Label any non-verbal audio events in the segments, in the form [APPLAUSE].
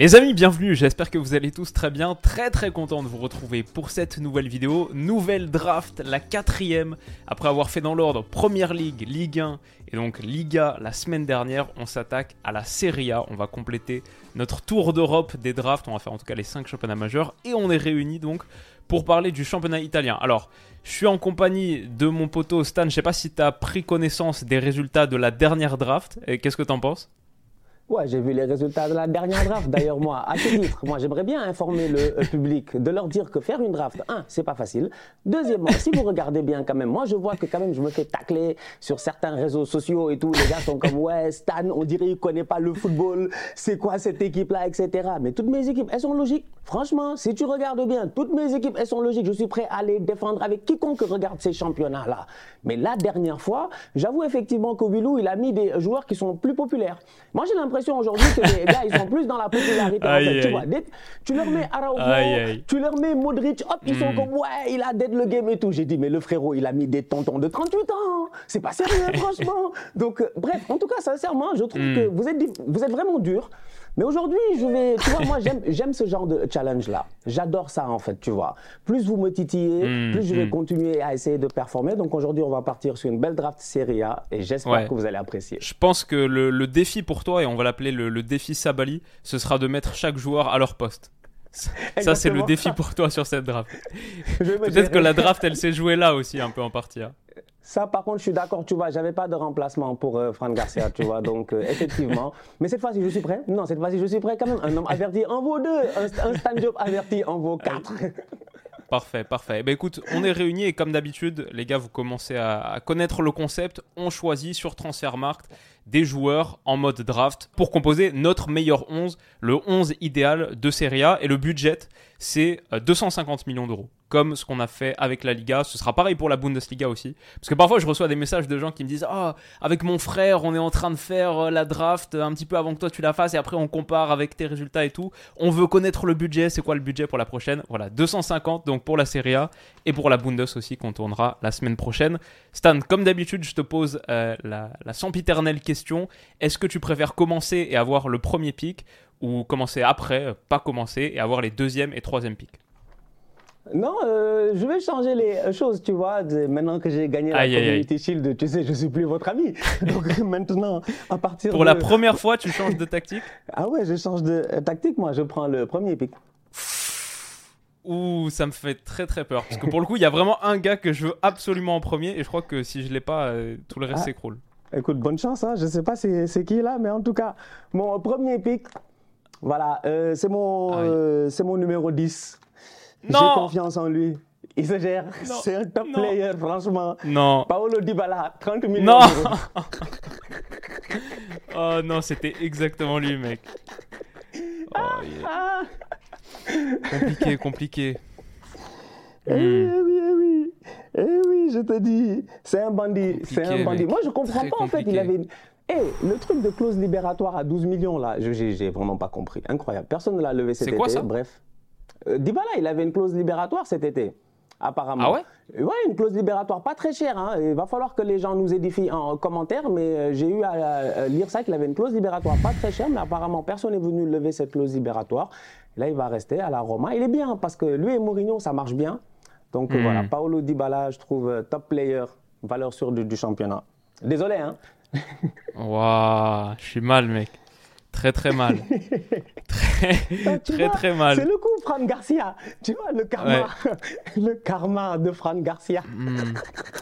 Les amis, bienvenue, j'espère que vous allez tous très bien, très très content de vous retrouver pour cette nouvelle vidéo, nouvelle draft, la quatrième, après avoir fait dans l'ordre Première Ligue, Ligue 1 et donc Liga la semaine dernière, on s'attaque à la Serie A, on va compléter notre tour d'Europe des drafts, on va faire en tout cas les 5 championnats majeurs, et on est réunis donc pour parler du championnat italien. Alors, je suis en compagnie de mon poteau Stan, je sais pas si tu as pris connaissance des résultats de la dernière draft, et qu'est-ce que t'en penses? Ouais, j'ai vu les résultats de la dernière draft. D'ailleurs, moi, à ce titre, moi, j'aimerais bien informer le euh, public, de leur dire que faire une draft, un, c'est pas facile. Deuxièmement, si vous regardez bien quand même, moi, je vois que quand même, je me fais tacler sur certains réseaux sociaux et tout. Les gars sont comme, ouais, Stan, on dirait qu'il connaît pas le football. C'est quoi cette équipe-là, etc. Mais toutes mes équipes, elles sont logiques. Franchement, si tu regardes bien, toutes mes équipes, elles sont logiques. Je suis prêt à les défendre avec quiconque regarde ces championnats-là. Mais la dernière fois, j'avoue effectivement que Willou, il a mis des joueurs qui sont plus populaires. Moi, j'ai l'impression aujourd'hui que les gars, ils sont plus dans la popularité. en Aïe, fait, tu vois, Dès- tu leur mets Araujo, tu leur mets Modric, hop, ils sont comme ouais, il a dead le game et tout. J'ai dit mais le frérot, il a mis des tontons de 38 ans. C'est pas sérieux, [LAUGHS] franchement. Donc euh, bref, en tout cas, sincèrement, je trouve que vous êtes vous êtes vraiment dur. Mais aujourd'hui, je vais, tu vois, moi j'aime ce genre de challenge là. J'adore ça en fait, tu vois. Plus vous me titillez, Mm, plus je vais mm. continuer à essayer de performer. Donc aujourd'hui, on va partir sur une belle draft Serie A et j'espère Ouais. que vous allez apprécier. Je pense que le, le défi pour toi, et on va l'appeler le, le défi Sabali, ce sera de mettre chaque joueur à leur poste. Ça, Ça, c'est le défi pour toi sur cette draft. Peut-être que la draft, elle s'est jouée là aussi, un peu en partie. hein. Ça, par contre, je suis d'accord, tu vois, j'avais pas de remplacement pour euh, Fran Garcia, tu vois, donc euh, [LAUGHS] effectivement. Mais cette fois-ci, je suis prêt. Non, cette fois-ci, je suis prêt quand même. Un homme averti en vaut deux, un, un stand job averti en vaut quatre. [LAUGHS] Parfait, parfait. Ben écoute, on est réunis et comme d'habitude, les gars, vous commencez à, à connaître le concept. On choisit sur Transfermarkt des joueurs en mode draft pour composer notre meilleur 11, le 11 idéal de Serie A. Et le budget, c'est euh, 250 millions d'euros. Comme ce qu'on a fait avec la Liga. Ce sera pareil pour la Bundesliga aussi. Parce que parfois, je reçois des messages de gens qui me disent Ah, avec mon frère, on est en train de faire euh, la draft un petit peu avant que toi tu la fasses. Et après, on compare avec tes résultats et tout. On veut connaître le budget. C'est quoi le budget pour la prochaine? Voilà, 250 donc pour la Serie A et pour la Bundes aussi qu'on tournera la semaine prochaine. Stan, comme d'habitude, je te pose euh, la, sempiternelle question. Est-ce que tu préfères commencer et avoir le premier pick ou commencer après, euh, pas commencer et avoir les deuxième et troisième picks Non, euh, je vais changer les euh, choses, tu vois. Maintenant que j'ai gagné la Aïe, aïe, aïe. Community Shield, tu sais, je suis plus votre ami. [LAUGHS] Donc [LAUGHS] maintenant, à partir Pour de... la première fois, tu changes de tactique? Ah ouais, je change de euh, tactique, moi, je prends le premier pick. Ouh, ça me fait très très peur. Parce que pour le coup, il y a vraiment un gars que je veux absolument en premier et je crois que si je l'ai pas, euh, tout le reste Ah. s'écroule. Écoute, bonne chance, hein. je sais pas c'est qui là, mais en tout cas, mon premier pick, voilà, euh, c'est mon, c'est mon numéro 10. J'ai confiance en lui. Il se gère. C'est un top Non. player, franchement. Non. Paolo Dybala, 30 millions Non. [LAUGHS] Oh non, c'était exactement lui, mec. [LAUGHS] Oh, compliqué, compliqué. eh Hmm. oui, eh oui, eh oui, je te dis, c'est un bandit, c'est un bandit. mec. Moi, je comprends Très pas, en fait, il avait... une- Eh, le truc de clause libératoire à 12 millions, là, j'ai vraiment pas compris. Incroyable. Personne ne l'a levé cet C'est été. quoi, ça? Bref. Euh, Dybala, il avait une clause libératoire cet été, apparemment. Ah ouais? Ouais, une clause libératoire pas très chère. hein. Il va falloir que les gens nous édifient en commentaire, mais euh, j'ai eu à, lire ça qu'il avait une clause libératoire pas très chère, mais apparemment personne n'est venu lever cette clause libératoire. Là, il va rester à la Roma. Il est bien parce que lui et Mourinho, ça marche bien. Donc Hmm. voilà, Paolo Dybala, je trouve euh, top player, valeur sûre du, du championnat. Désolé, hein. [LAUGHS] Waouh, je suis mal, mec. Très très mal. [LAUGHS] Très Ah, très vois, très mal. C'est le coup, Fran Garcia. Tu vois, le karma. [LAUGHS] le karma de Fran Garcia. Hmm.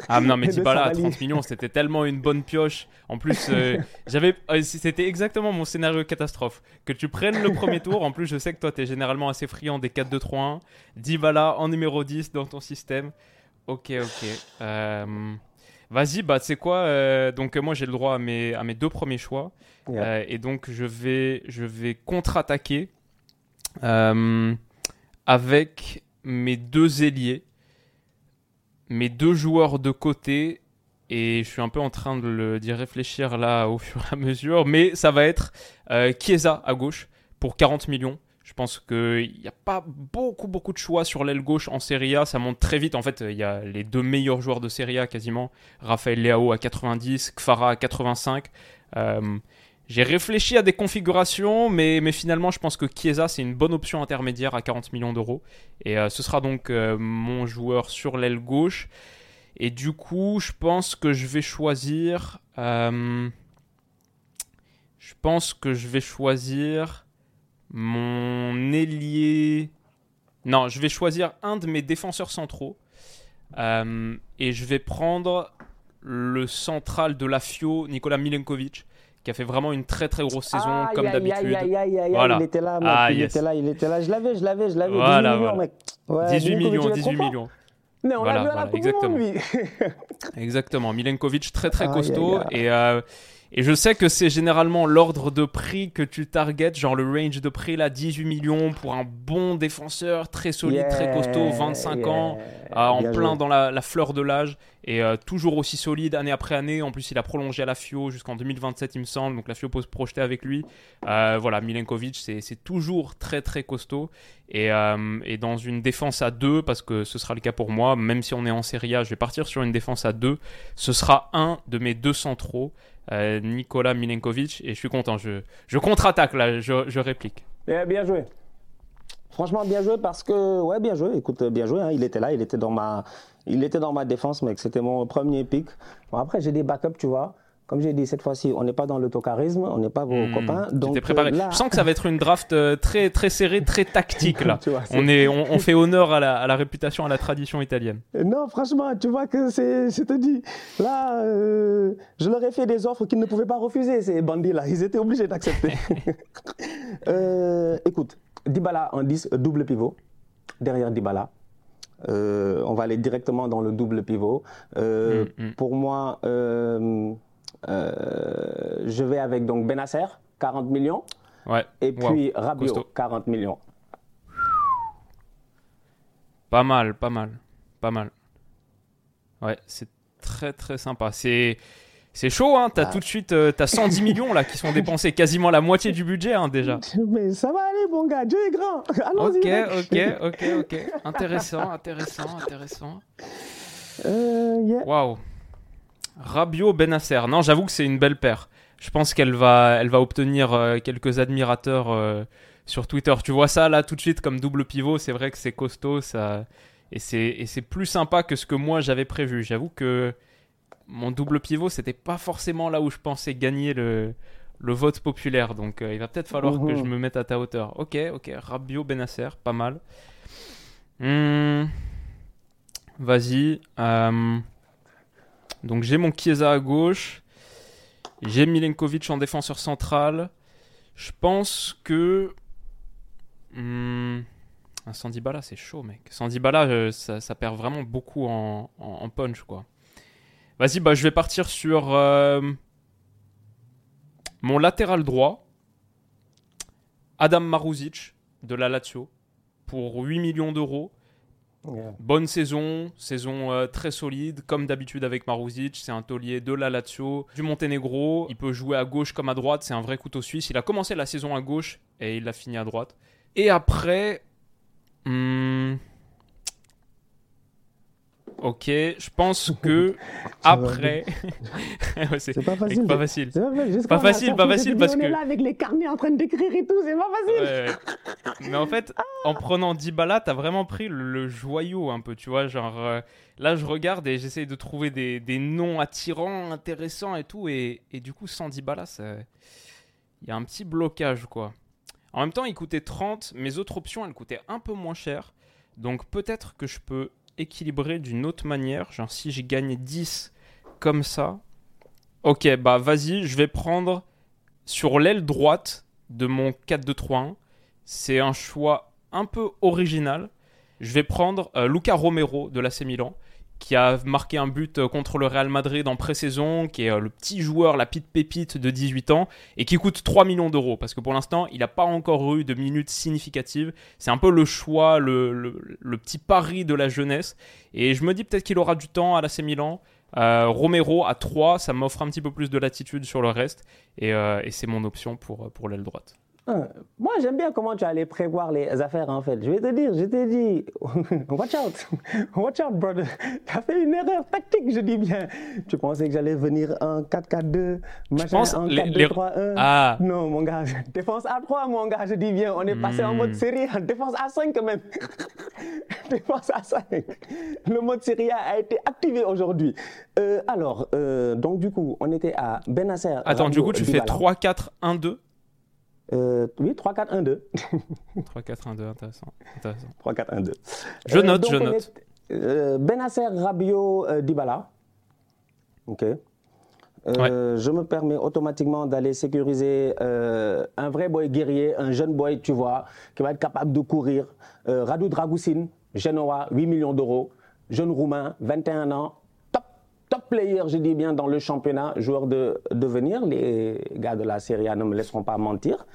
Ah non mais De Dybala à Sabali. 30 millions c'était tellement une bonne pioche en plus euh, [LAUGHS] j'avais euh, c'était exactement mon scénario catastrophe que tu prennes le premier tour en plus je sais que toi tu es généralement assez friand des 4-2-3-1 Dybala en numéro 10 dans ton système ok ok Euh, Vas-y, bah, tu sais quoi euh, Donc, euh, moi, j'ai le droit à mes, à mes deux premiers choix. Yeah. Euh, et donc, je vais, je vais contre-attaquer euh, avec mes deux ailiers, mes deux joueurs de côté. Et je suis un peu en train d'y réfléchir là au [LAUGHS] fur et à mesure. Mais ça va être Chiesa à gauche pour 40 millions. Je pense qu'il n'y a pas beaucoup, beaucoup de choix sur l'aile gauche en Serie A. Ça monte très vite. En fait, il y a les deux meilleurs joueurs de Serie A quasiment. Raphaël Leao à 90, Kfara à 85. Euh, j'ai réfléchi à des configurations, mais, mais finalement, je pense que Chiesa, c'est une bonne option intermédiaire à 40 millions d'euros. Et euh, ce sera donc euh, mon joueur sur l'aile gauche. Et du coup, je pense que je vais choisir. je pense que je vais choisir mon ailier. Non, je vais choisir un de mes défenseurs centraux. Euh, et je vais prendre le central de la FIO, Nicolas Milenkovic, qui a fait vraiment une très très grosse saison, Aïe, comme d'habitude. Voilà. il était là, mec. Ah, il yes. était là, il était là. Je l'avais, je l'avais, je l'avais. Voilà, 18 millions, voilà. mec. Ouais, 18 Milinkovic, millions, il est 18 trop fort. millions. Mais on l'a vu à la Coupe du Monde, lui. [LAUGHS] Exactement, Milenkovic très très costaud aïe, aïe. et euh, et je sais que c'est généralement l'ordre de prix que tu targetes, genre le range de prix là 18 millions pour un bon défenseur très solide, très costaud, 25 Yeah, ans, yeah. euh, en plein joué. dans la, la fleur de l'âge et euh, toujours aussi solide année après année. En plus, il a prolongé à la FIO jusqu'en 2027, il me semble. Donc la FIO peut se projeter avec lui. Euh, voilà, Milenkovic, c'est toujours très très costaud et, euh, et dans une défense à deux, parce que ce sera le cas pour moi, même si on est en Serie A, je vais partir sur une défense à deux. Ce sera un de mes deux centraux, euh, Nicolas Milenkovic, et je suis content. Je, contre-attaque là, je, je réplique. Eh, bien joué. Franchement, bien joué parce que, ouais, bien joué. Écoute, bien joué. hein. Il était là, il était dans ma, il était dans ma défense, mec. C'était mon premier pick. Bon, après, j'ai des backups, tu vois. Comme j'ai dit cette fois-ci, on n'est pas dans l'autocharisme, on n'est pas vos Hmm, copains. Donc préparé. euh, là, Je sens que ça va être une draft euh, très très serrée, très tactique là. [LAUGHS] Vois, on, est, on, on fait [LAUGHS] honneur à la, à la réputation, à la tradition italienne. Non, franchement, tu vois que c'est, je te dis, là, euh, je leur ai fait des offres qu'ils ne pouvaient pas refuser, ces bandits-là. Ils étaient obligés d'accepter. [LAUGHS] Euh, écoute, Dybala en 10, euh, double pivot, derrière Dybala. Euh, on va aller directement dans le double pivot. Euh, Mm, mm. Pour moi, euh, euh, je vais avec donc Benasser, 40 millions, Ouais. et Wow. puis Rabiot, costaud. 40 millions. Pas mal, pas mal, pas mal. Ouais, c'est très très sympa. C'est c'est chaud, hein. T'as Ah. tout de suite, euh, t'as 110 millions là qui sont [LAUGHS] dépensés, quasiment la moitié du budget hein, déjà. Mais ça va aller, mon gars, Dieu est grand. Allons-y. Ok, ok, ok, ok. Intéressant, intéressant, intéressant. Euh, yeah. Waouh. Rabiot Benasser. Non, j'avoue que c'est une belle paire. Je pense qu'elle va, elle va obtenir euh, quelques admirateurs euh, sur Twitter. Tu vois ça là tout de suite comme double pivot. C'est vrai que c'est costaud, ça, et c'est plus sympa que ce que moi j'avais prévu. J'avoue que mon double pivot c'était pas forcément là où je pensais gagner le le vote populaire. Donc euh, il va peut-être falloir que je me mette à ta hauteur. Ok, ok. Rabiot Benasser, pas mal. Hmm. Vas-y. Donc j'ai mon Chiesa à gauche. J'ai Milenkovic en défenseur central. Je pense que. Hmm, Un Sandibala, c'est chaud, mec. Sandibala, euh, ça, ça perd vraiment beaucoup en punch, quoi. Vas-y, bah, je vais partir sur euh, mon latéral droit. Adam Maruzic de la Lazio pour 8 millions d'euros. Bonne saison, saison euh, très solide, comme d'habitude avec Maruzic. C'est un taulier de la Lazio, du Monténégro. Il peut jouer à gauche comme à droite, c'est un vrai couteau suisse. Il a commencé la saison à gauche et il a fini à droite. Et après. hmm, Ok, je pense [LAUGHS] que après. [LAUGHS] C'est pas facile. pas facile. C'est pas facile. Pas facile, parce on est que- là avec les carnets en train d'écrire et tout, c'est pas facile. Mais en fait, en prenant Dybala, t'as vraiment pris le, le joyau un peu, tu vois. Genre, euh, là, je regarde et j'essaye de trouver des, des noms attirants, intéressants et tout. Et, et du coup, sans Dybala, il y a un petit blocage, quoi. En même temps, il coûtait 30. Mes autres options, elles coûtaient un peu moins cher. Donc, peut-être que je peux équilibrer d'une autre manière. Genre, si j'ai gagné 10 comme ça. Ok, bah vas-y, je vais prendre sur l'aile droite de mon 4-2-3-1. C'est un choix un peu original. Je vais prendre euh, Luca Romero de l'AC Milan. Qui a marqué un but euh, contre le Real Madrid en pré-saison, qui est euh, le petit joueur, la petite pépite de 18 ans, et qui coûte 3 millions d'euros, parce que pour l'instant, il n'a pas encore eu de minutes significatives. C'est un peu le choix, le, petit pari de la jeunesse. Et je me dis peut-être qu'il aura du temps à l'AC Milan. Euh, Romero à 3, ça m'offre un petit peu plus de latitude sur le reste, et, et c'est mon option pour, pour l'aile droite. Hein, moi, j'aime bien comment tu allais prévoir les affaires, en fait. Je vais te dire, je t'ai dit, [LAUGHS] watch out, [LAUGHS] watch out, brother. Tu as fait une erreur tactique, je dis bien. Tu pensais que j'allais venir en 4-4-2, machin, en 4-2-3-1. Ah. Non, mon gars, défense à 3, mon gars, je dis bien. On est passé en mode hmm. série, [LAUGHS] défense à 5 quand même. défense à 5. Le mode série a été activé aujourd'hui. Euh, alors, euh, donc du coup, on était à Benasser. Attends, du coup, tu fais 3-4-1-2 euh, oui, 3-4-1-2. 3-4-1-2, [LAUGHS] intéressant. 3-4-1-2. Je note, je note. Euh, Benasser, Rabiot, euh, Dybala. OK. Je me permets automatiquement d'aller sécuriser un vrai boy guerrier, un jeune boy, tu vois, qui va être capable de courir. Radu Dragoussin, Genoa, 8 millions d'euros. Jeune roumain, 21 ans, top player, je dis bien, dans le championnat, joueur de devenir. Les gars de la Serie A ne me laisseront pas mentir.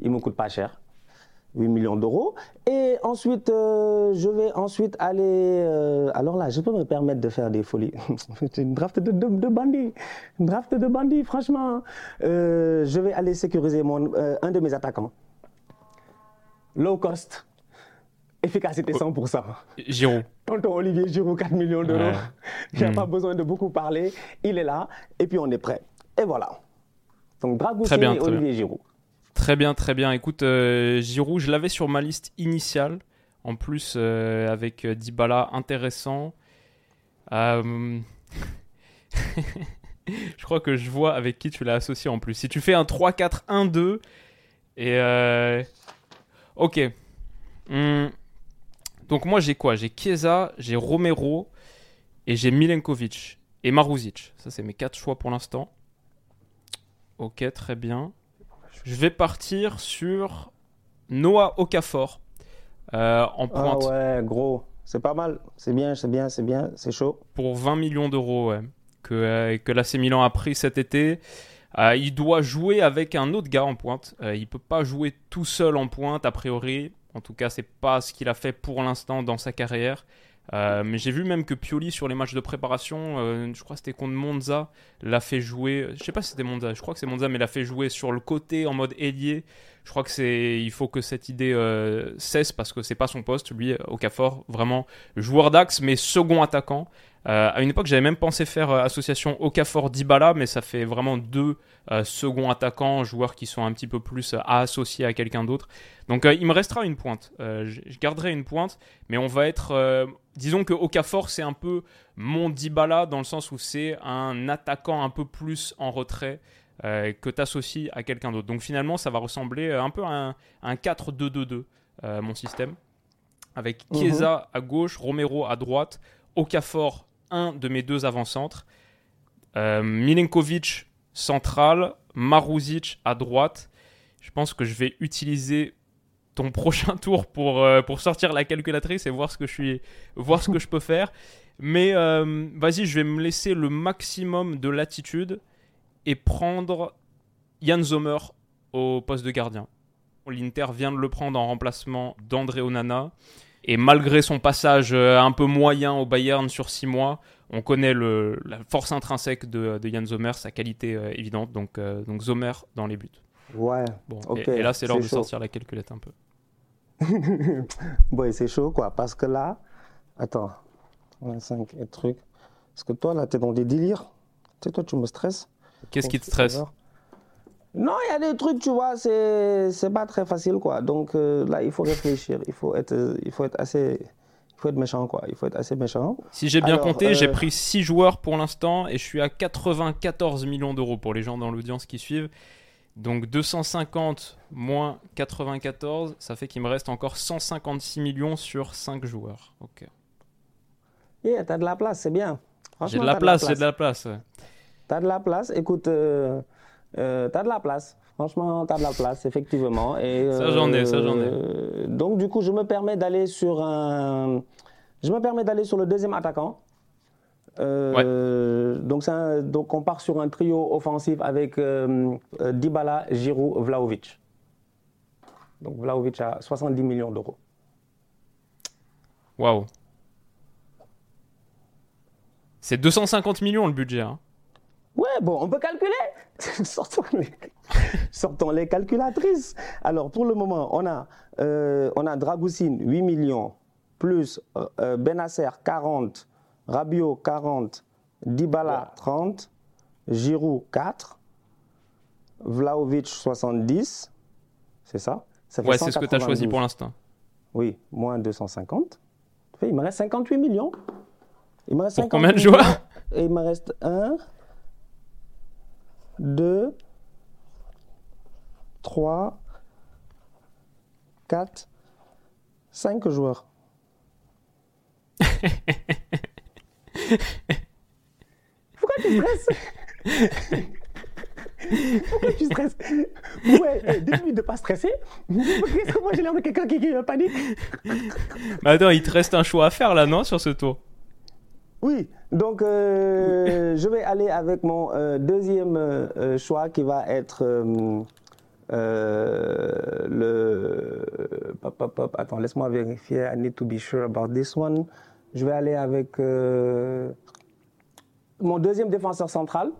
Il me coûte pas cher. 8 millions d'euros. Et ensuite, euh, je vais ensuite aller... Euh, alors là, je peux me permettre de faire des folies. [LAUGHS] C'est une draft de, de, bandits. Une draft de bandits, franchement. Euh, je vais aller sécuriser mon, un de mes attaquants. Low cost efficacité 100%. Giroud. Tonton Olivier Giroud, 4 millions d'euros. Il n'y a pas hmm. besoin de beaucoup parler. Il est là et puis on est prêt. Et voilà. Donc Dragoussin et Olivier Giroud. Très bien, très bien. Écoute, euh, Giroud, je l'avais sur ma liste initiale. En plus, euh, avec euh, Dybala, intéressant. [LAUGHS] je crois que je vois avec qui tu l'as associé en plus. Si tu fais un 3-4-1-2 et... Ok. Hmm. Donc moi j'ai quoi? J'ai Chiesa, j'ai Romero et j'ai Milenkovic et Maruzic. Ça c'est mes quatre choix pour l'instant. Ok, très bien. Je vais partir sur Noah Okafor euh, en ah pointe. Ah ouais, gros. C'est pas mal. C'est bien, c'est bien, c'est bien, c'est chaud. Pour 20 millions d'euros, ouais. Que, euh, que l'AC Milan a pris cet été. Euh, il doit jouer avec un autre gars en pointe. il peut pas jouer tout seul en pointe, a priori. En tout cas, c'est pas ce qu'il a fait pour l'instant dans sa carrière. Euh, mais j'ai vu même que Pioli sur les matchs de préparation, euh, je crois que c'était contre Monza, l'a fait jouer. Je sais pas si c'était Monza, je crois que c'est Monza, mais l'a fait jouer sur le côté en mode ailier. Je crois que c'est, il faut que cette idée euh, cesse parce que c'est pas son poste. Lui, Okafor, vraiment joueur d'axe, mais second attaquant. À une époque, j'avais même pensé faire association Okafor-Dybala, mais ça fait vraiment deux seconds attaquants, joueurs qui sont un petit peu plus à associer à quelqu'un d'autre. Donc il me restera une pointe. je garderai une pointe, mais on va être disons que Okafor, c'est un peu mon Dybala dans le sens où c'est un attaquant un peu plus en retrait euh, que tu associes à quelqu'un d'autre. Donc finalement, ça va ressembler euh, un peu à un, 4-2-2-2, euh, mon système. Avec mhm. Chiesa à gauche, Romero à droite, Okafor, un de mes deux avant-centres, Milenkovic central, Maruzic à droite. Je pense que je vais utiliser ton [LAUGHS] prochain tour pour, euh, pour sortir la calculatrice et voir ce que je, suis, voir ce que je peux faire. Mais euh, vas-y, je vais me laisser le maximum de latitude et prendre Jan Zomer au poste de gardien. L'Inter vient de le prendre en remplacement d'André Onana. Et malgré son passage euh, un peu moyen au Bayern sur 6 mois, on connaît le, la force intrinsèque de, de Jan Zomer, sa qualité évidente. Donc, donc Zomer dans les buts. Ouais. Bon, et, là, c'est l'heure de sortir la calculette un peu. [LAUGHS] bon, c'est chaud, quoi. Parce que là, attends, 25 et trucs. Parce que toi, là, tu es dans des délires. Tu sais, toi, tu me stresses. Qu'est-ce qui te stresse? Non, il y a des trucs, tu vois, c'est pas très facile, quoi. Donc euh, là, il faut réfléchir. Il faut être, euh, il faut être assez. Il faut être méchant, quoi. Il faut être assez méchant. Si j'ai bien compté, j'ai euh, pris 6 joueurs pour l'instant et je suis à 94 millions d'euros pour les gens dans l'audience qui suivent. Donc 250 moins 94, ça fait qu'il me reste encore 156 millions sur 5 joueurs. Ok. Yeah, t'as de la place, c'est bien. J'ai de la place, j'ai de la place. T'as de la place, écoute, euh, euh, t'as de la place. Franchement, t'as de la place, effectivement. Et, ça j'en ai, ça j'en ai. Euh, donc du coup, je me permets d'aller sur un... Je me permets d'aller sur le deuxième attaquant. Euh, donc, donc, on part sur un trio offensif avec Dybala, Giroud, Vlaovic. Donc Vlaovic a 70 millions d'euros. Waouh. C'est 250 millions le budget. Hein. Ouais, bon, on peut calculer. [LAUGHS] sortons, les... [LAUGHS] sortons, les... calculatrices. Alors, pour le moment, on a, on a 8 millions, plus Benasser 40, Rabiot 40, Dybala 30, Giroud 4, Vlaovic 70, c'est ça, Ouais, c'est ce que tu as choisi pour l'instant. Oui, moins 250. Il me reste 58 millions. Il me reste pour combien de joueurs? Et il me reste 1, 2, 3, 4, 5 joueurs. [LAUGHS] Pourquoi tu stresses? [LAUGHS] Pourquoi tu stresses? Ouais, eh, dis-lui de ne pas stresser. Qu'est-ce que moi j'ai l'air de quelqu'un qui, qui panique Mais attends, il te reste un choix à faire là, non, sur ce tour? Oui, donc euh, je vais aller avec mon euh, deuxième euh, choix qui va être le. Pop, pop. Attends, laisse-moi vérifier. I need to be sure about this one. Je vais aller avec mon deuxième défenseur central,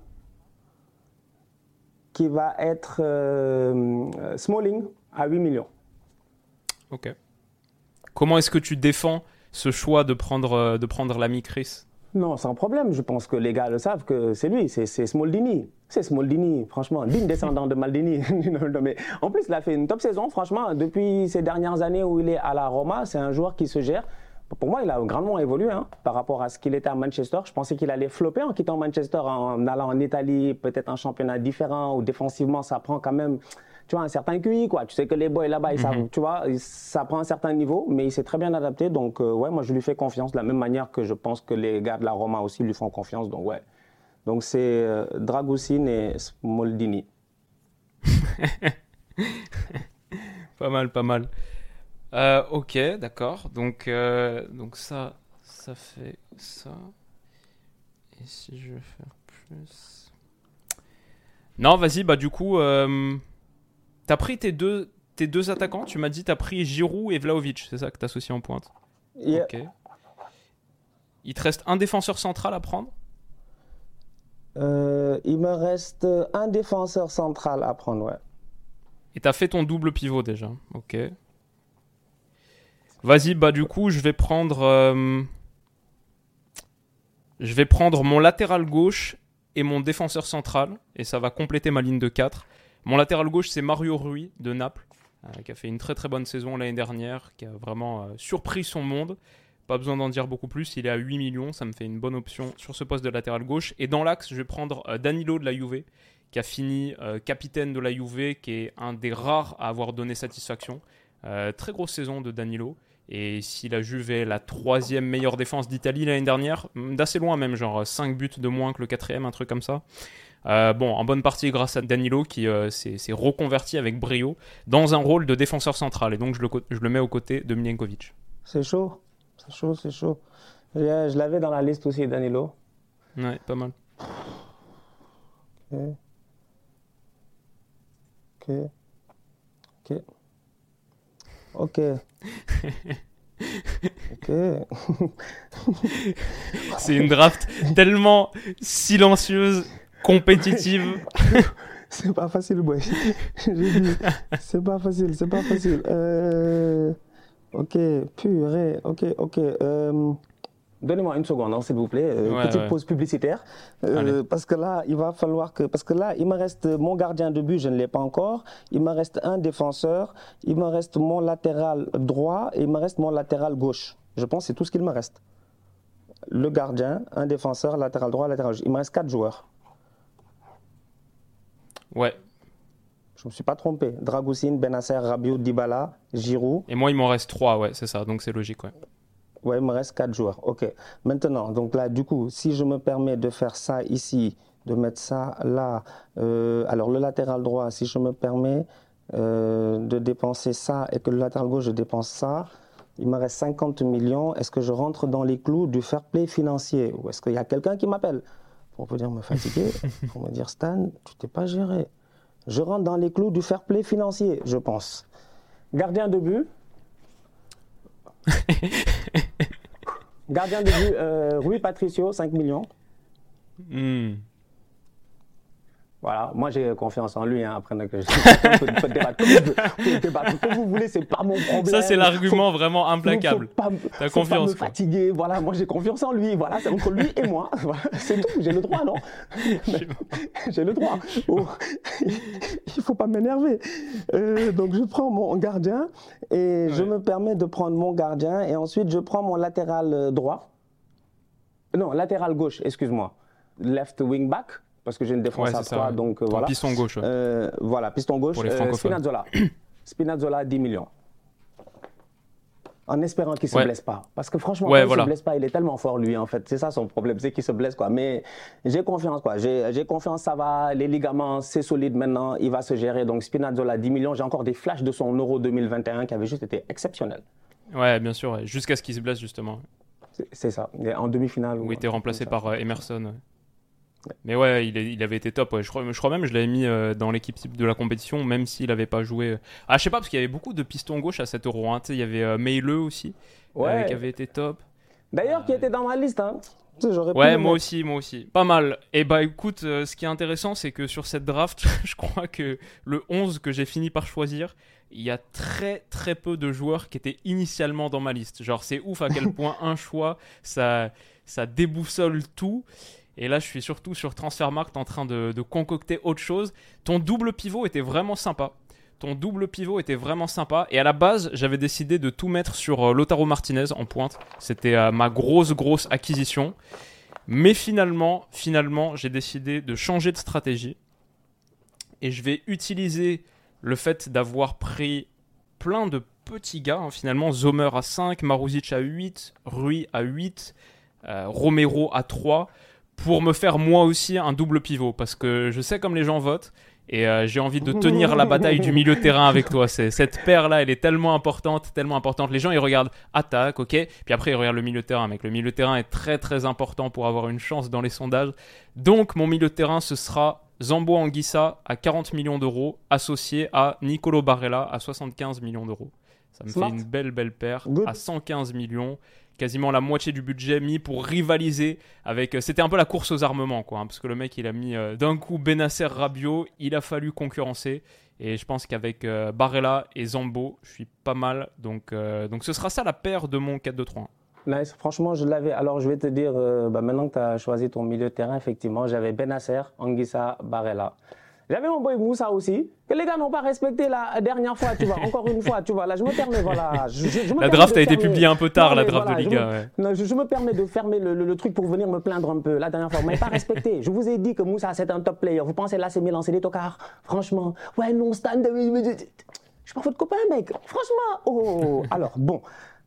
qui va être Smalling à 8 millions. Ok. Comment est-ce que tu défends ce choix de prendre, de prendre l'ami Chris? Non, sans problème. Je pense que les gars le savent que c'est lui, c'est Smaldini. C'est Smaldini, franchement, digne descendant de Maldini. [LAUGHS] en plus, il a fait une top saison, franchement. Depuis ces dernières années où il est à la Roma, c'est un joueur qui se gère. Pour moi, il a grandement évolué hein, par rapport à ce qu'il était à Manchester. Je pensais qu'il allait flopper en quittant Manchester, en allant en Italie, peut-être un championnat différent, où défensivement, ça prend quand même tu vois, un certain QI, quoi. Tu sais que les boys là-bas, mhm. tu vois, ça prend un certain niveau, mais il s'est très bien adapté. Donc, euh, ouais, moi, je lui fais confiance de la même manière que je pense que les gars de la Roma aussi lui font confiance. Donc, ouais. Donc, c'est euh, et Smoldini. [LAUGHS] pas mal, pas mal. Euh, ok, d'accord. Donc, euh, donc ça, ça fait ça. Et si je veux faire plus? Non, vas-y, bah du coup, t'as pris tes deux, tes deux attaquants. Tu m'as dit t'as pris Giroud et Vlaovic, c'est ça que t'associes en pointe. Ok. Il te reste un défenseur central à prendre. il me reste un défenseur central à prendre, ouais. Et t'as fait ton double pivot déjà. Ok. Vas-y, bah du coup, je vais prendre. Euh, je vais prendre mon latéral gauche et mon défenseur central. Et ça va compléter ma ligne de 4. Mon latéral gauche, c'est Mario Rui de Naples, euh, qui a fait une très très bonne saison l'année dernière, qui a vraiment euh, surpris son monde. Pas besoin d'en dire beaucoup plus, il est à 8 millions, ça me fait une bonne option sur ce poste de latéral gauche. Et dans l'axe, je vais prendre Danilo de la Juve, qui a fini capitaine de la Juve, qui est un des rares à avoir donné satisfaction. très grosse saison de Danilo. Et si la Juve est la troisième meilleure défense d'Italie l'année dernière, hmm, d'assez loin même, genre 5 buts de moins que le quatrième, un truc comme ça. Euh, bon, en bonne partie grâce à Danilo qui euh, s'est reconverti avec brio dans un rôle de défenseur central. Et donc je le, je le mets aux côtés de Milenkovic. C'est chaud, c'est chaud, c'est chaud. Je, l'avais dans la liste aussi, Danilo. Ouais, pas mal. Ok. Ok. Ok. Ok. ok. [LAUGHS] C'est une draft tellement silencieuse, compétitive. [LAUGHS] c'est pas facile, boy. [LAUGHS] c'est pas facile, c'est pas facile. Euh... Ok, purée. Ok, ok. Euh... Donnez-moi une seconde, hein, s'il vous plaît. Euh, petite pause publicitaire. Euh, parce que là, il va falloir que. Parce que là, il me reste mon gardien de but, je ne l'ai pas encore. Il me reste un défenseur. Il me reste mon latéral droit et il me reste mon latéral gauche. Je pense que c'est tout ce qu'il me reste. Le gardien, un défenseur, latéral droit, latéral gauche. Il me reste quatre joueurs. Ouais. Je ne me suis pas trompé. Dragoussine, Benasser, Rabiot, Dybala, Giroud. Et moi, il m'en reste trois, ouais, c'est ça. Donc c'est logique, ouais. Oui, il me reste quatre joueurs. OK. Maintenant, donc là, du coup, si je me permets de faire ça ici, de mettre ça là, euh, alors le latéral droit, si je me permets euh, de dépenser ça et que le latéral gauche, je dépense ça, Il me reste 50 millions. Est-ce que je rentre dans les clous du fair play financier Ou est-ce qu'il y a quelqu'un qui m'appelle? Pour venir me fatiguer, [LAUGHS] pour me dire Stan, tu t'es pas géré. Je rentre dans les clous du fair play financier, je pense. Gardien de but. [LAUGHS] Gardien de but, euh, Rui Patricio, 5 millions. Hmm. Voilà, moi j'ai confiance en lui. Hein. Après, donc, [LAUGHS] je peut débattre comme vous, peut débattre comme vous voulez, c'est pas mon problème. Ça, c'est l'argument vraiment implacable. T'as confiance. Pas me fatiguer, voilà, moi j'ai confiance en lui. Voilà, c'est entre lui et moi. [LAUGHS] Voilà, c'est tout, j'ai le droit, non? [LAUGHS] J'ai le droit. Oh. Il faut pas m'énerver. Euh, donc je prends mon gardien et je me permets de prendre mon gardien et ensuite je prends mon latéral euh, droit. Non, latéral gauche, excuse-moi. Left wing back parce que j'ai une défense à 3, donc euh, voilà. Piston gauche. Euh, voilà, piston gauche. Pour les euh, Spinazzola. [CLEARS THROAT] Spinazzola, 10 millions. En espérant qu'il ne se blesse pas. Parce que franchement, il ne se blesse pas, il est tellement fort, lui, en fait. C'est ça son problème, c'est qu'il se blesse, quoi. Mais j'ai confiance, quoi. J'ai confiance, ça va. Les ligaments, c'est solide maintenant. Il va se gérer. Donc, Spinazzola, 10 millions. J'ai encore des flashs de son Euro 2021 qui avait juste été exceptionnel. Ouais, bien sûr. Jusqu'à ce qu'il se blesse, justement. C'est ça. En demi-finale. Où il était remplacé par Emerson. Mais ouais, il, avait été top. Je, crois, je crois même que je l'avais mis euh, dans l'équipe type de la compétition, même s'il n'avait pas joué. Ah, je sais pas, parce qu'il y avait beaucoup de pistons gauche à 7 euros. Hein. Il y avait euh, aussi, euh, qui avait été top. D'ailleurs, qui était dans ma liste. Hein. Ouais, moi aussi, moi aussi. Pas mal. Et bah écoute, euh, ce qui est intéressant, c'est que sur cette draft, [LAUGHS] je crois que le 11 que j'ai fini par choisir, il y a très très peu de joueurs qui étaient initialement dans ma liste. Genre, c'est ouf à quel [LAUGHS] point un choix, ça, ça déboussole tout. Et là, je suis surtout sur Transfermarkt en train de, concocter autre chose. Ton double pivot était vraiment sympa. Ton double pivot était vraiment sympa. Et à la base, j'avais décidé de tout mettre sur euh, Lotaro Martinez en pointe. C'était euh, ma grosse, grosse acquisition. Mais finalement, finalement, j'ai décidé de changer de stratégie. Et je vais utiliser le fait d'avoir pris plein de petits gars. Hein, finalement, Zomer à 5, Maruzic à 8, Rui à 8, euh, Romero à 3 pour me faire moi aussi un double pivot parce que je sais comme les gens votent et euh, j'ai envie de tenir la bataille du milieu de terrain avec toi. C'est, cette paire-là, elle est tellement importante, tellement importante. Les gens, ils regardent attaque, ok, puis après, ils regardent le milieu de terrain. Mec, le milieu de terrain est très, très important pour avoir une chance dans les sondages. Donc, mon milieu de terrain, ce sera Zambo Anguissa à 40 millions d'euros, associé à Nicolo Barella à 75 millions d'euros. Ça me fait une belle, belle paire à 115 millions quasiment la moitié du budget mis pour rivaliser avec. Euh, c'était un peu la course aux armements, quoi, hein, parce que le mec, il a mis euh, d'un coup Benasser Rabiot, il a fallu concurrencer. Et je pense qu'avec euh, Barella et Zambo, je suis pas mal. Donc, donc ce sera ça la paire de mon 4-2-3. Nice. Franchement, je l'avais. Alors, je vais te dire, bah, maintenant que tu as choisi ton milieu de terrain, effectivement, j'avais Benasser, Anguissa, Barella. J'avais mon boy Moussa aussi, que les gars n'ont pas respecté la dernière fois, tu vois. Encore une fois, tu vois. Là, je me permets, voilà. la draft a été publiée un peu tard, la draft de Liga. Je me, permets de fermer le, truc pour venir me plaindre un peu. La dernière fois, vous m'avez pas respecté. Je vous ai dit que Moussa, c'est un top player. Vous pensez là, c'est Milan, c'est des tocards. Franchement. Ouais, non, Stan. Je suis pas votre copain, mec. Franchement. Oh. Alors, bon.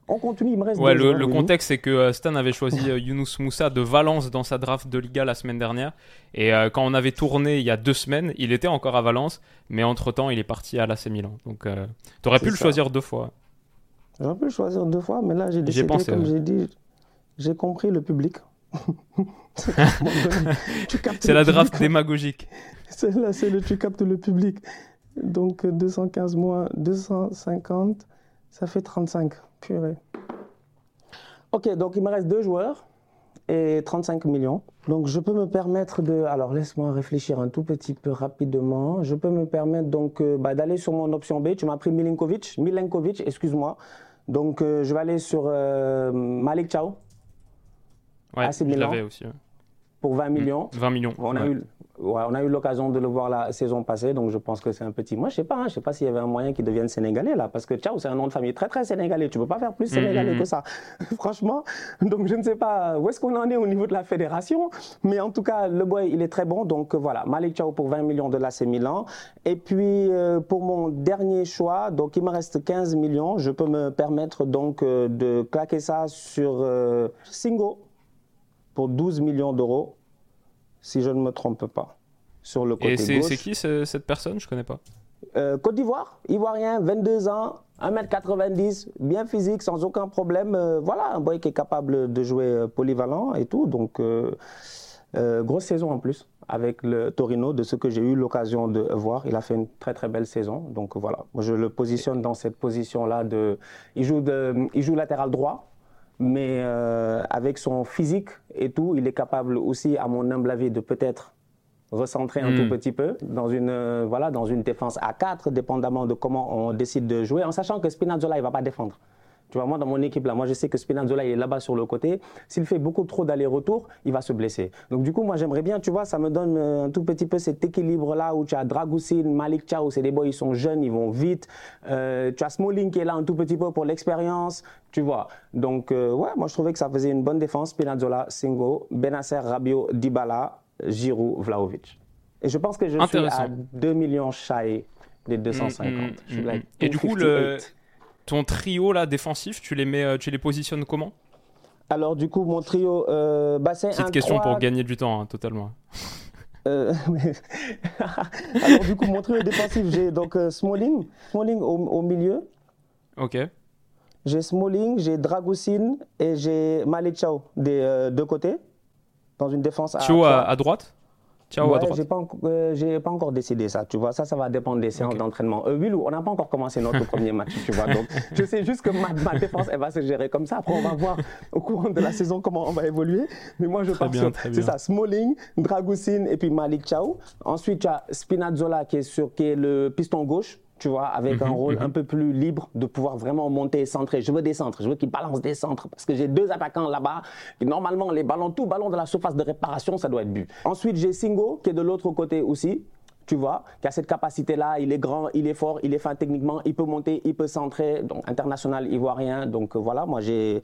On continue, il me reste ouais, le, contexte, c'est que euh, Stan avait choisi euh, Younous Moussa de Valence dans sa draft de Liga la semaine dernière. Et euh, quand on avait tourné il y a deux semaines, il était encore à Valence, mais entre-temps, il est parti à l'AC Milan. Donc, tu aurais pu le choisir deux fois. J'aurais pu le choisir deux fois, mais là, j'ai décidé, pensé, comme j'ai dit, j'ai compris le public. [LAUGHS] c'est [LAUGHS] la draft démagogique. [LAUGHS] C'est là, c'est le tu captes le public. Donc 215 moins 250, ça fait 35. Ok, donc il me reste deux joueurs et 35 millions. Donc je peux me permettre de... Alors laisse-moi réfléchir un tout petit peu rapidement. Je peux me permettre donc euh, bah, d'aller sur mon option B. Tu m'as pris Milinkovic. Milinkovic, excuse-moi. Donc euh, je vais aller sur euh, Malik Chao. Ouais, je l'avais aussi. Pour 20 millions. 20 millions. On a eu on a eu l'occasion de le voir la saison passée, donc je pense que c'est un petit. Moi, je sais pas, hein, je sais pas s'il y avait un moyen qu'il devienne sénégalais là, parce que Ciao, c'est un nom de famille très très sénégalais. Tu peux pas faire plus mm, sénégalais que ça, [LAUGHS] franchement. Donc je ne sais pas où est-ce qu'on en est au niveau de la fédération, mais en tout cas, le boy, il est très bon. Donc voilà, Malik Ciao pour 20 millions de l'AC Milan. Et puis euh, pour mon dernier choix, donc il me reste 15 millions. Je peux me permettre donc euh, de claquer ça sur euh, Singo pour 12 millions d'euros si je ne me trompe pas. Sur le côté Et c'est qui cette personne? Je connais pas. Euh, Côte d'Ivoire, Ivoirien, 22 ans, 1m90, bien physique, sans aucun problème. Euh, voilà, un boy qui est capable de jouer euh, polyvalent et tout. Donc, grosse saison en plus avec le Torino, de ce que j'ai eu l'occasion de voir. Il a fait une très très belle saison. Donc voilà, je le positionne dans cette position-là. De... Il, joue de... il joue latéral droit, mais avec son physique et tout, il est capable aussi, à mon humble avis, de peut-être recentrer un tout hmm. petit peu dans une, euh, voilà, dans une défense à 4, dépendamment de comment on décide de jouer, en sachant que Spinazzola, il ne va pas défendre. Tu vois, moi, dans mon équipe, là, moi, je sais que Spinazzola, il est là-bas sur le côté. S'il fait beaucoup trop d'aller-retour, il va se blesser. Donc, du coup, moi, j'aimerais bien, tu vois, ça me donne euh, un tout petit peu cet équilibre-là où tu as Dragoussin, Malik Chao, c'est des boys, ils sont jeunes, ils vont vite. Euh, tu as Smalling qui est là un tout petit peu pour l'expérience, tu vois. Donc, ouais, moi, je trouvais que ça faisait une bonne défense. Spinazzola, Singo, Benasser, Rabio, Dybala, Giroud, Vlaovic. Et je pense que je suis à 2 millions shy des 250. Mm, mm, mm, Et du coup, le, ton trio là défensif, tu les mets, euh, tu les positionnes comment? Alors du coup, mon trio, euh, bah, c'est Petite question pour gagner du temps, hein, totalement. [LAUGHS] Euh, [LAUGHS] Alors du coup, mon trio défensif, j'ai donc euh, Smalling, Smalling au, milieu. Ok. J'ai Smalling, j'ai Dragoussin et j'ai Malichao des deux côtés dans une défense à, à, droite? Ciao ouais, J'ai pas, euh, pas, encore décidé ça, tu vois. Ça, ça va dépendre des séances d'entraînement. Euh, on n'a pas encore commencé notre [LAUGHS] premier match, tu vois. Donc, je sais juste que ma, ma, [LAUGHS] défense, elle va se gérer comme ça. Après, on va voir au courant de la saison comment on va évoluer. Mais moi, je pense que c'est ça. Smalling, Dragoussin et puis Malik Ciao. Ensuite, tu as Spinazzola qui est, sur, qui est le piston gauche tu vois, avec un mhm, rôle mhm. un peu plus libre de pouvoir vraiment monter et centrer. Je veux des centres, je veux qu'ils balancent des centres parce que j'ai deux attaquants là-bas. Et normalement, les ballons, tout ballon de la surface de réparation, ça doit être but. Ensuite, j'ai Singo qui est de l'autre côté aussi. Tu vois, qui a cette capacité-là, il est grand, il est fort, il est fin techniquement, il peut monter, il peut centrer, donc international ivoirien. Donc euh, voilà, moi j'ai,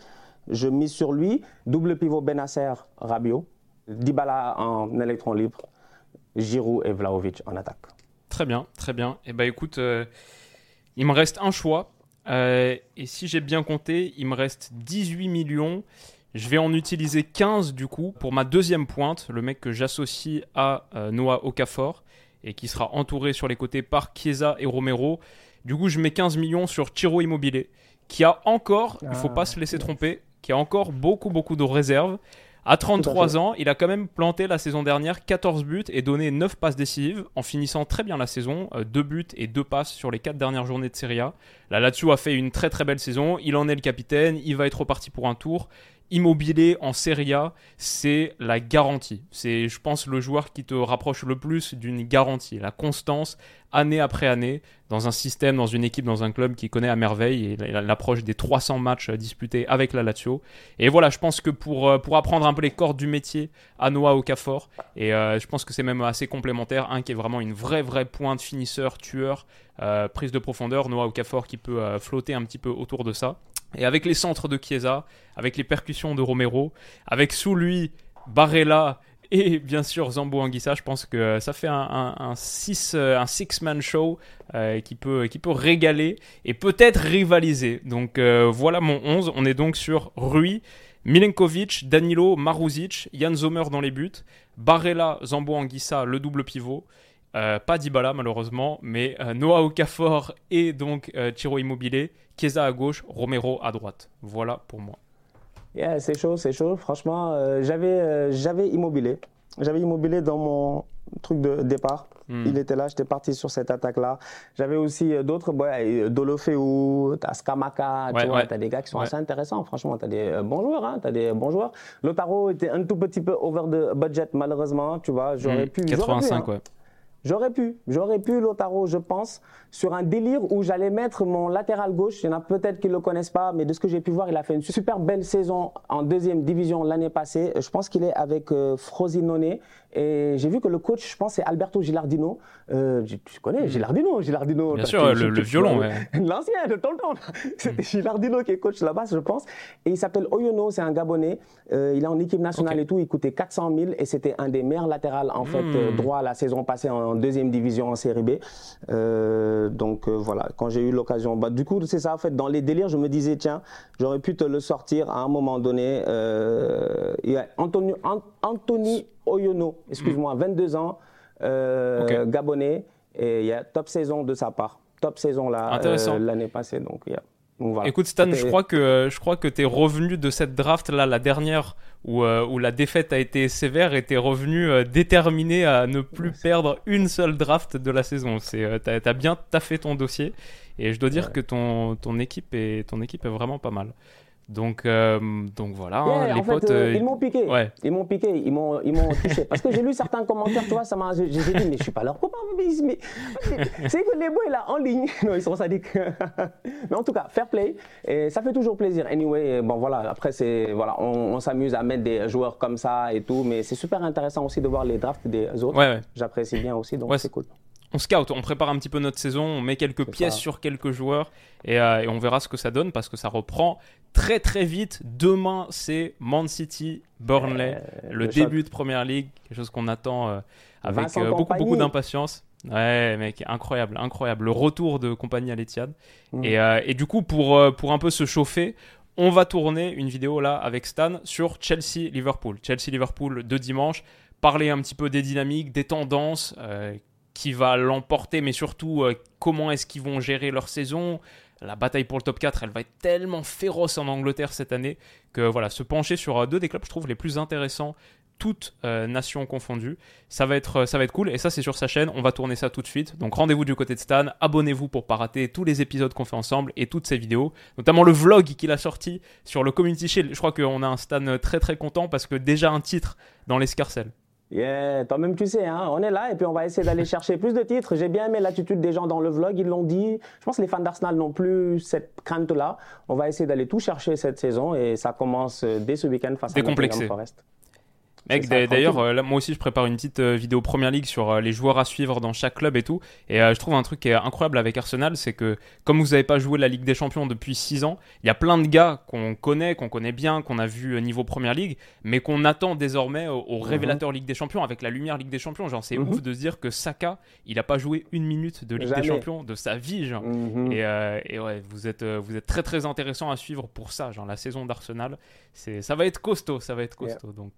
je mise sur lui. Double pivot Benasser, Rabio, Dybala en électron libre, Giroud et Vlaovic en attaque. Très bien, très bien. Et eh bah ben, écoute, euh, il me reste un choix. Euh, et si j'ai bien compté, il me reste 18 millions. Je vais en utiliser 15 du coup pour ma deuxième pointe, le mec que j'associe à euh, Noah Okafor et qui sera entouré sur les côtés par Chiesa et Romero. Du coup, je mets 15 millions sur Tiro Immobilier, qui a encore, il ne faut pas se laisser tromper, qui a encore beaucoup beaucoup de réserves. À 33 ans, il a quand même planté la saison dernière 14 buts et donné 9 passes décisives en finissant très bien la saison, 2 euh, buts et 2 passes sur les 4 dernières journées de Serie A. Là, Lazio a fait une très très belle saison, il en est le capitaine, il va être reparti pour un tour. Immobilier en Serie A, c'est la garantie. C'est, je pense, le joueur qui te rapproche le plus d'une garantie. La constance, année après année, dans un système, dans une équipe, dans un club qui connaît à merveille et l'approche des 300 matchs disputés avec la Lazio. Et voilà, je pense que pour, euh, pour apprendre un peu les cordes du métier à Noah Okafor, et euh, je pense que c'est même assez complémentaire, un qui est vraiment une vraie, vraie pointe finisseur, tueur, euh, prise de profondeur, Noah Okafor qui peut flotter un petit peu autour de ça. Et avec les centres de Chiesa, avec les percussions de Romero, avec sous lui Barella et bien sûr Zambo Anguissa, je pense que ça fait un, un six-man show euh, qui, peut, régaler et peut-être rivaliser. Donc euh, voilà mon 11. On est donc sur Rui, Milenkovic, Danilo, Maruzic, Jan Zomer dans les buts, Barella, Zambo Anguissa, le double pivot. Euh, pas Dybala malheureusement, mais Noah Okafor et donc Tiro Immobilier, Chiesa à gauche, Romero à droite. Voilà pour moi. Yeah, c'est chaud, c'est chaud. Franchement, euh, j'avais, euh, j'avais immobilé. J'avais immobilé dans mon truc de départ. Hmm. Il était là, j'étais parti sur cette attaque-là. J'avais aussi euh, d'autres, ouais, Dolofeu, t'as Skamaka, tu vois, t'as des gars qui sont assez intéressants. Franchement, t'as des bons joueurs, hein, des bons joueurs. Lotaro était un tout petit peu over the budget, malheureusement, tu vois. J'aurais hmm. pu. 85, pu, hein. ouais. J'aurais pu, j'aurais pu, Lotaro, je pense, sur un délire où j'allais mettre mon latéral gauche. Il y en a peut-être qui ne le connaissent pas, mais de ce que j'ai pu voir, il a fait une super belle saison en deuxième division l'année passée. Je pense qu'il est avec euh, Frosinone. Et j'ai vu que le coach, je pense, c'est Alberto Gilardino. Euh, tu connais Gilardino, Gilardino. Bien sûr, le, violon. [LAUGHS] L'ancien de tout le temps. C'était Gilardino qui est coach là-bas, je pense. Et il s'appelle Oyono, c'est un Gabonais. Euh, il est en équipe nationale et tout. Il coûtait 400 000 et c'était un des meilleurs latérales, en fait, hmm. droit la saison passée en deuxième division en Série B. Euh, donc euh, voilà, quand j'ai eu l'occasion, bah, du coup, c'est ça, en fait, dans les délires, je me disais, tiens, j'aurais pu te le sortir à un moment donné. Euh, Anthony, Oyono, excuse-moi, 22 ans, Gabonais. Et il y a top saison de sa part. Top saison là, euh, l'année passée. Donc, Écoute, Stan, je crois que, je crois que tu es revenu de cette draft là, la dernière, où, euh, où la défaite a été sévère et tu es revenu euh, déterminé à ne plus perdre une seule draft de la saison. Tu as, bien taffé ton dossier et je dois dire que ton, ton, équipe est, ton équipe est vraiment pas mal. Donc, euh, donc voilà, hein, les potes. Euh, ils m'ont piqué. Ils m'ont piqué, ils m'ont, ils m'ont touché. Parce que j'ai lu certains commentaires, tu vois, ça m'a. J'ai dit, mais je suis pas leur copain. Mais, mais, [LAUGHS] c'est que les boys là, en ligne, [LAUGHS] non, ils sont sadiques. [LAUGHS] mais en tout cas, fair play. Et ça fait toujours plaisir. Anyway, bon voilà, après, c'est, voilà, on, s'amuse à mettre des joueurs comme ça et tout. Mais c'est super intéressant aussi de voir les drafts des autres. Ouais, J'apprécie bien aussi, donc c'est cool on scout, on prépare un petit peu notre saison, on met quelques pièces sur quelques joueurs euh, et, on verra ce que ça donne parce que ça reprend très très vite. Demain, c'est Man City, Burnley, le, début de Première Ligue, quelque chose qu'on attend euh, avec euh, beaucoup beaucoup d'impatience. Ouais, mec, incroyable, incroyable. Le retour de compagnie à l'Etihad. Mm. Et, du coup, pour, pour un peu se chauffer, on va tourner une vidéo là avec Stan sur Chelsea-Liverpool. Chelsea-Liverpool de dimanche parler un petit peu des dynamiques, des tendances, qui va l'emporter, mais surtout euh, comment est-ce qu'ils vont gérer leur saison. La bataille pour le top 4, elle va être tellement féroce en Angleterre cette année que voilà, se pencher sur euh, deux des clubs, je trouve les plus intéressants, toutes euh, nations confondues. Ça va être, ça va être cool et ça c'est sur sa chaîne. On va tourner ça tout de suite. Donc rendez-vous du côté de Stan. Abonnez-vous pour pas rater tous les épisodes qu'on fait ensemble et toutes ces vidéos, notamment le vlog qu'il a sorti sur le Community Shield. Je crois qu'on a un Stan très très content parce que déjà un titre dans l'escarcelle. Yeah, toi-même tu sais, hein, on est là et puis on va essayer d'aller [LAUGHS] chercher plus de titres. J'ai bien aimé l'attitude des gens dans le vlog, ils l'ont dit. Je pense que les fans d'Arsenal n'ont plus cette crainte-là. On va essayer d'aller tout chercher cette saison et ça commence euh, dès ce week-end face à Nottingham Forest. Mec, d'ailleurs, euh, moi aussi, je prépare une petite euh, vidéo Première Ligue sur euh, les joueurs à suivre dans chaque club et tout. Et je trouve un truc qui est incroyable avec Arsenal, c'est que comme vous n'avez pas joué la Ligue des Champions depuis 6 ans, il y a plein de gars qu'on connaît, qu'on connaît bien, qu'on a vu niveau Première Ligue, mais qu'on attend désormais au, mhm. révélateur Ligue des Champions avec la lumière Ligue des Champions. Genre, c'est mhm. ouf de se dire que Saka, il n'a pas joué une minute de Ligue des Champions de sa vie, genre. Mhm. Et, ouais, vous êtes, vous êtes très très intéressant à suivre pour ça, genre la saison d'Arsenal. Ça va être costaud, ça va être costaud. Donc.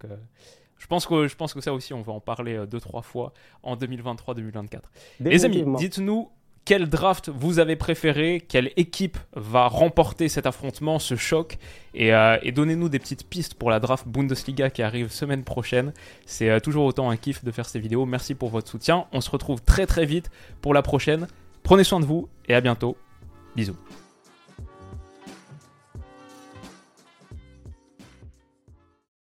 Je pense, que, je pense que ça aussi, on va en parler euh, deux, trois fois en 2023-2024. Les amis, dites-nous quel draft vous avez préféré, quelle équipe va remporter cet affrontement, ce choc, et, euh, donnez-nous des petites pistes pour la draft Bundesliga qui arrive semaine prochaine. C'est euh, toujours autant un kiff de faire ces vidéos. Merci pour votre soutien. On se retrouve très très vite pour la prochaine. Prenez soin de vous et à bientôt. Bisous.